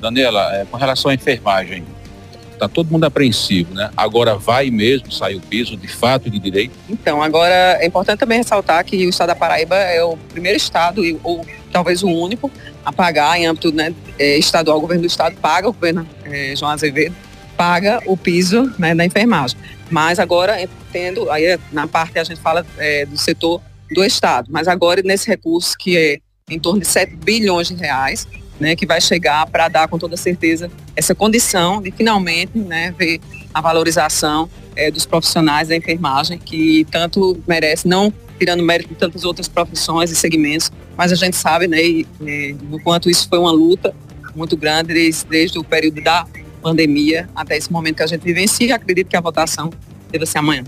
Daniela, é, com relação à enfermagem, está todo mundo apreensivo, né? Agora vai mesmo sair o piso de fato e de direito? Então, agora é importante também ressaltar que o estado da Paraíba é o primeiro estado, ou talvez o único, a pagar em âmbito né, é, estadual, o governo do estado paga, o governo é, João Azevedo paga o piso né, da enfermagem. Mas agora, tendo, aí na parte a gente fala é, do setor do estado, mas agora nesse recurso que é em torno de 7 bilhões de reais, né, que vai chegar para dar com toda certeza essa condição de finalmente né, ver a valorização é, dos profissionais da enfermagem, que tanto merece, não tirando mérito de tantas outras profissões e segmentos, mas a gente sabe né, e, e, quanto isso foi uma luta muito grande desde, desde o período da pandemia até esse momento que a gente vivencia. Acredito que a votação deve ser amanhã.